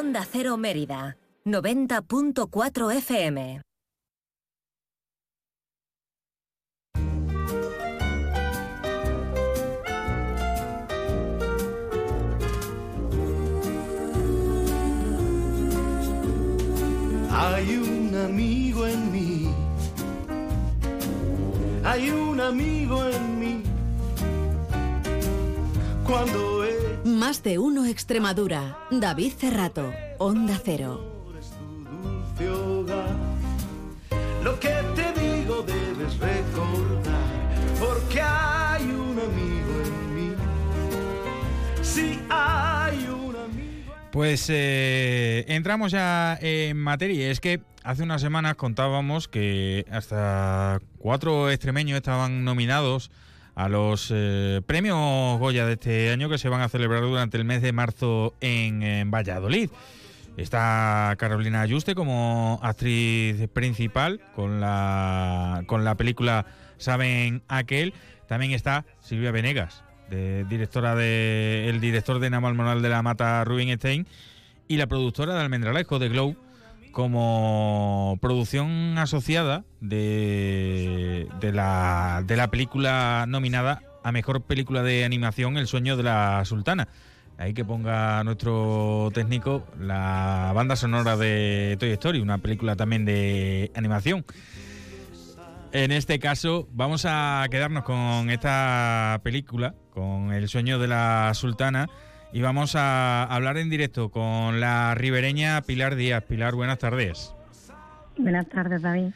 Onda Cero Mérida, 90.4 FM. Hay un amigo en mí, hay un amigo en mí. Cuando Más de uno Extremadura. David Cerrato, Onda Cero. tu dulce hogar, lo que te digo debes recordar, porque hay un amigo en mí. Sí, hay un amigo. Pues eh, entramos ya en materia. Es que hace unas semanas contábamos que hasta cuatro extremeños estaban nominados a los eh, premios Goya de este año que se van a celebrar durante el mes de marzo en, Valladolid. Está Carolina Ayuste como actriz principal con la, con la película Saben Aquel. También está Silvia Venegas, de, directora de, el director de Naval Moral de la Mata Rubinstein y la productora de Almendralejo de Glow como producción asociada de, de, la, de la película nominada a Mejor Película de Animación El Sueño de la Sultana. Ahí que ponga nuestro técnico la banda sonora de Toy Story, una película también de animación. En este caso vamos a quedarnos con esta película, con El sueño de la sultana, y vamos a hablar en directo con la ribereña Pilar Díaz. Pilar, buenas tardes. Buenas tardes, David.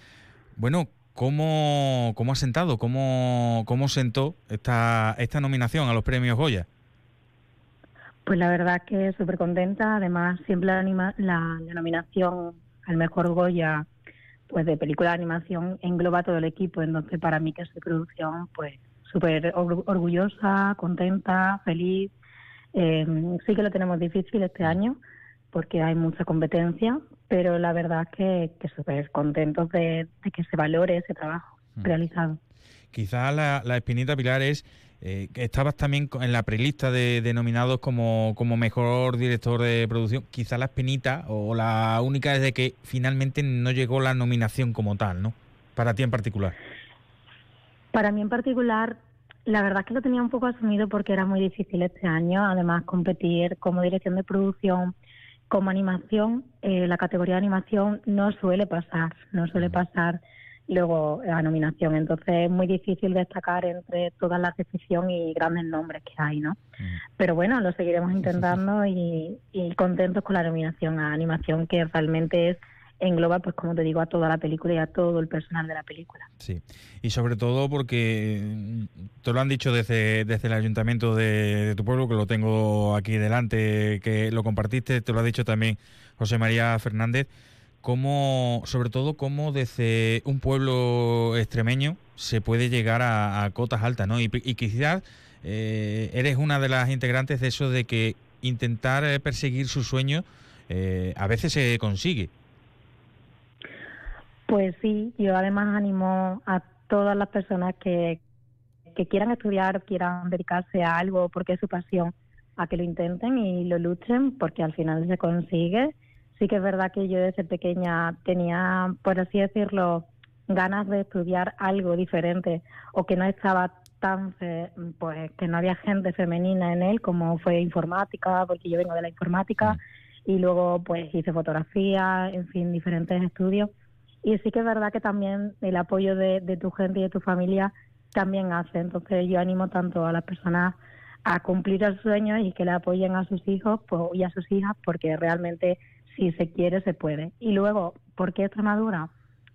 Bueno, ¿cómo, cómo ha sentado, cómo, cómo sentó esta, esta nominación a los premios Goya? Pues la verdad que súper contenta. Además, siempre la, anima- la, nominación al mejor Goya pues de película de animación engloba todo el equipo. Entonces, para mí, que de producción, pues súper or- orgullosa, contenta, feliz. Eh, sí que lo tenemos difícil este año porque hay mucha competencia, pero la verdad es que, que súper contentos de, de que se valore ese trabajo Mm. realizado. Quizá la, la espinita, Pilar, es eh, estabas también en la prelista de, de nominados como, como mejor director de producción. Quizá la espinita o la única es de que finalmente no llegó la nominación como tal, ¿no? Para ti en particular. Para mí en particular, la verdad es que lo tenía un poco asumido porque era muy difícil este año. Además, competir como dirección de producción, como animación, eh, la categoría de animación no suele pasar, no suele pasar luego a nominación. Entonces es muy difícil destacar entre todas las de ficción y grandes nombres que hay, ¿no? Pero bueno, lo seguiremos intentando y, y contentos con la nominación a animación que realmente es engloba, pues como te digo, a toda la película y a todo el personal de la película. Sí, y sobre todo porque mm, te lo han dicho desde, desde el ayuntamiento de, tu pueblo, que lo tengo aquí delante, que lo compartiste, te lo ha dicho también José María Fernández, cómo, sobre todo cómo desde un pueblo extremeño se puede llegar a, a cotas altas, ¿no? Y, y quizás eh, eres una de las integrantes de eso de que intentar eh, perseguir su sueño eh, a veces se consigue. Pues sí, yo además animo a todas las personas que, que quieran estudiar, quieran dedicarse a algo porque es su pasión, a que lo intenten y lo luchen porque al final se consigue. Sí que es verdad que yo desde pequeña tenía, por así decirlo, ganas de estudiar algo diferente o que no estaba tan, fe- pues que no había gente femenina en él como fue informática, porque yo vengo de la informática y luego pues hice fotografía, en fin, diferentes estudios. Y sí que es verdad que también el apoyo de, de tu gente y de tu familia también hace. Entonces yo animo tanto a las personas a cumplir el sueño y que le apoyen a sus hijos pues, y a sus hijas porque realmente si se quiere se puede. Y luego, ¿por qué Extremadura?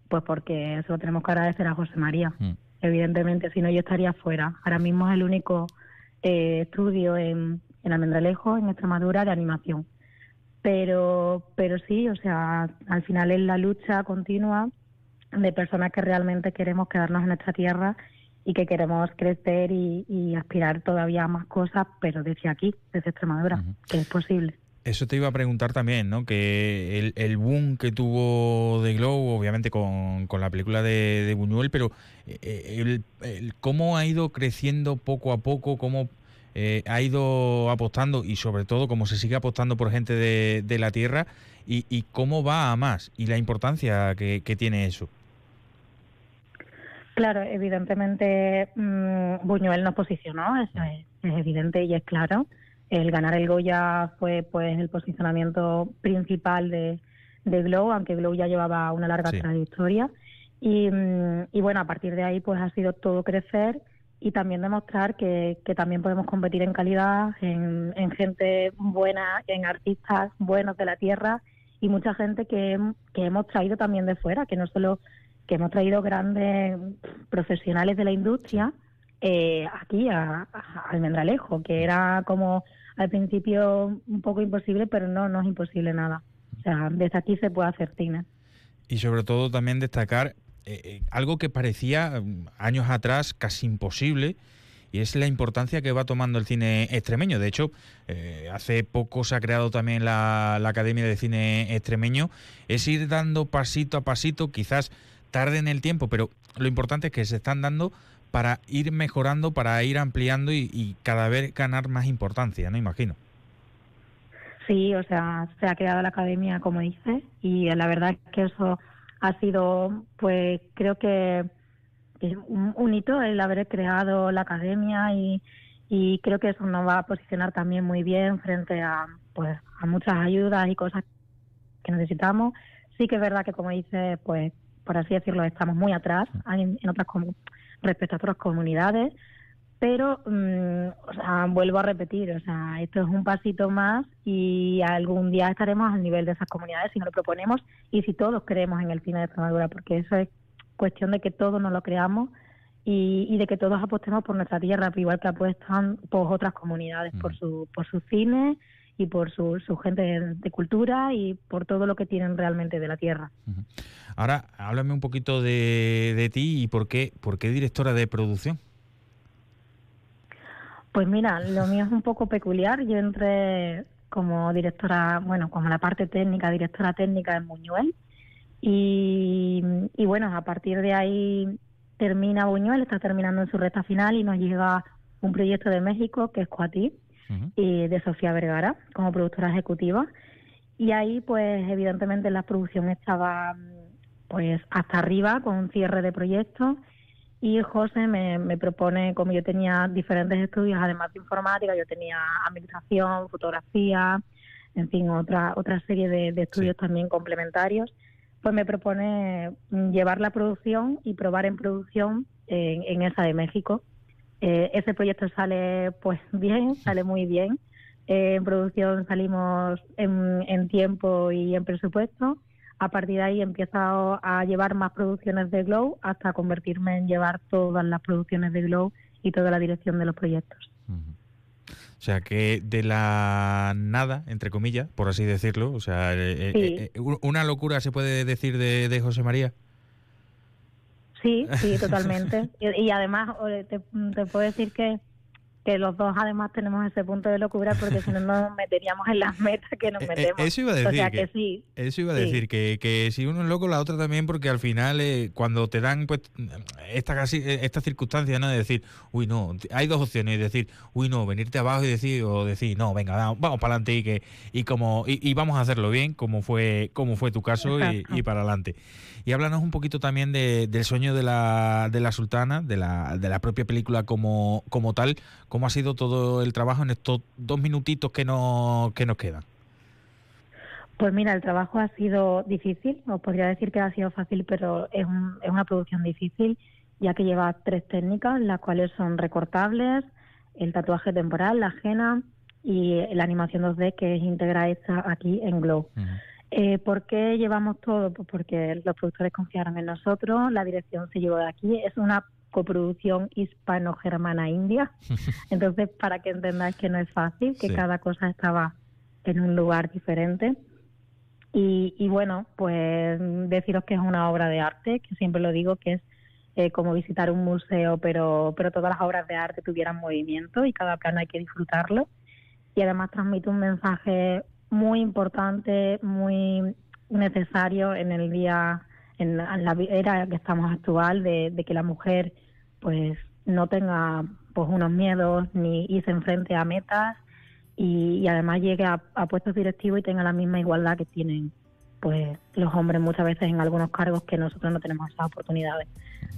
Pues porque eso lo tenemos que agradecer a José María. Mm. Evidentemente, si no yo estaría fuera. Ahora mismo es el único eh, estudio en, en Almendralejo, en Extremadura, de animación. Pero, pero sí, o sea, al final es la lucha continua de personas que realmente queremos quedarnos en nuestra tierra y que queremos crecer y, y aspirar todavía a más cosas, pero desde aquí, desde Extremadura, que es posible. Eso te iba a preguntar también, ¿no? Que el, el boom que tuvo de Glow, obviamente con, con la película de, de Buñuel, pero eh, el, el cómo ha ido creciendo poco a poco, cómo eh, ha ido apostando y sobre todo cómo se sigue apostando por gente de, la tierra y, cómo va a más y la importancia que, tiene eso. Claro, evidentemente mm, Buñuel nos posicionó, eso es, evidente y es claro. El ganar el Goya fue pues el posicionamiento principal de, de Glow, aunque Glow ya llevaba una larga trayectoria. Y, mm, y, bueno, a partir de ahí pues ha sido todo crecer y también demostrar que, que también podemos competir en calidad, en, gente buena, en artistas buenos de la tierra y mucha gente que, que hemos traído también de fuera, que no solo que hemos traído grandes profesionales de la industria eh, aquí a, a Almendralejo, que era como al principio un poco imposible, pero no, no es imposible nada. O sea, desde aquí se puede hacer cine. Y sobre todo también destacar eh, eh, algo que parecía mm, años atrás casi imposible y es la importancia que va tomando el cine extremeño. De hecho, eh, hace poco se ha creado también la, Academia de Cine Extremeño. Es ir dando pasito a pasito, quizás tarde en el tiempo, pero lo importante es que se están dando para ir mejorando, para ir ampliando y, y cada vez ganar más importancia, ¿no? Imagino. Sí, o sea, se ha creado la academia, como dice, y la verdad es que eso ha sido, pues creo que un, hito el haber creado la academia y, y creo que eso nos va a posicionar también muy bien frente a, pues, a muchas ayudas y cosas que necesitamos. Sí que es verdad que, como dice, pues, por así decirlo, estamos muy atrás en, en otras respecto a otras comunidades, pero mm, o sea, vuelvo a repetir, o sea, esto es un pasito más y algún día estaremos al nivel de esas comunidades si nos lo proponemos y si todos creemos en el cine de Extremadura, porque eso es cuestión de que todos nos lo creamos y, de que todos apostemos por nuestra tierra, igual que apuestan por otras comunidades, por su por su cine y por su, su gente de, cultura y por todo lo que tienen realmente de la tierra. Ahora, háblame un poquito de, de ti y por qué, por qué directora de producción. Pues mira, lo mío es un poco peculiar. Yo entré como directora, bueno, como la parte técnica, directora técnica en Buñuel. Y, bueno, a partir de ahí termina Buñuel, está terminando en su recta final y nos llega un proyecto de México que es Coatí, y de Sofía Vergara, como productora ejecutiva. Y ahí, pues, evidentemente la producción estaba pues hasta arriba con un cierre de proyectos y José me, propone, como yo tenía diferentes estudios, además de informática, yo tenía administración, fotografía, en fin, otra, otra serie de, estudios también complementarios, pues me propone llevar la producción y probar en producción en, esa de México. Eh, ese proyecto sale pues bien, sale muy bien. Eh, en producción salimos en, en tiempo y en presupuesto a partir de ahí he empezado a llevar más producciones de Glow hasta convertirme en llevar todas las producciones de Glow y toda la dirección de los proyectos. O sea que de la nada, entre comillas, por así decirlo, o sea, eh, eh, eh, una locura se puede decir de, de José María. Sí, sí, totalmente. y, además te, te puedo decir que que los dos además tenemos ese punto de locura porque si no nos meteríamos en las metas que nos eh, eh, metemos. Eso iba a decir. que, sí. Eso iba a decir, que, que, si uno es loco, la otra también, porque al final eh, cuando te dan pues esta, casi, esta circunstancia, ¿no? De decir, uy, no, hay dos opciones, decir, uy, no, venirte abajo y decir, o decir, no, venga, vamos, para adelante y que y como y, vamos a hacerlo bien, como fue como fue tu caso y, y, para adelante. Y háblanos un poquito también de, del sueño de la, de la sultana, de la, de la propia película como, como tal, cómo ha sido todo el trabajo en estos dos minutitos que, no, que nos quedan. Pues mira, el trabajo ha sido difícil, os podría decir que ha sido fácil, pero es, es una producción difícil, ya que lleva tres técnicas, las cuales son recortables, el tatuaje temporal, la ajena y la animación 2D que es íntegra hecha aquí en Glow. Eh, ¿Por qué llevamos todo? Pues porque los productores confiaron en nosotros, la dirección se llevó de aquí, es una coproducción hispano-germana-india, entonces para que entendáis que no es fácil, que cada cosa estaba en un lugar diferente. Y, bueno, pues deciros que es una obra de arte, que siempre lo digo, que es eh, como visitar un museo, pero, pero todas las obras de arte tuvieran movimiento y cada plano hay que disfrutarlo. Y además transmite un mensaje muy importante, muy necesario en el día, en la era que estamos actual, de, que la mujer pues no tenga pues unos miedos ni y se enfrente a metas y, y además llegue a, a puestos directivos y tenga la misma igualdad que tienen pues los hombres muchas veces en algunos cargos que nosotros no tenemos esas oportunidades.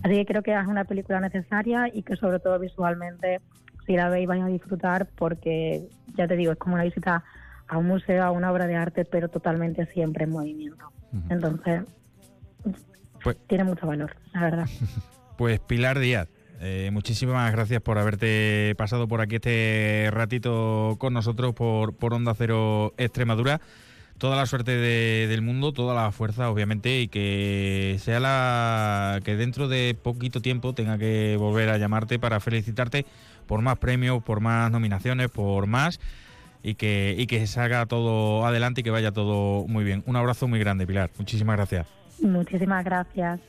Así que creo que es una película necesaria y que sobre todo visualmente, si la veis vais a disfrutar porque, ya te digo, es como una visita a un museo, a una obra de arte, pero totalmente siempre en movimiento. Entonces, Pues- tiene mucho valor, la verdad. Pues Pilar Díaz, eh, muchísimas gracias por haberte pasado por aquí este ratito con nosotros por, por Onda Cero Extremadura. Toda la suerte de- del mundo, toda la fuerza, obviamente, y que sea la que dentro de poquito tiempo tenga que volver a llamarte para felicitarte por más premios, por más nominaciones, por más, y que, y que salga todo adelante y que vaya todo muy bien. Un abrazo muy grande, Pilar. Muchísimas gracias. Muchísimas gracias.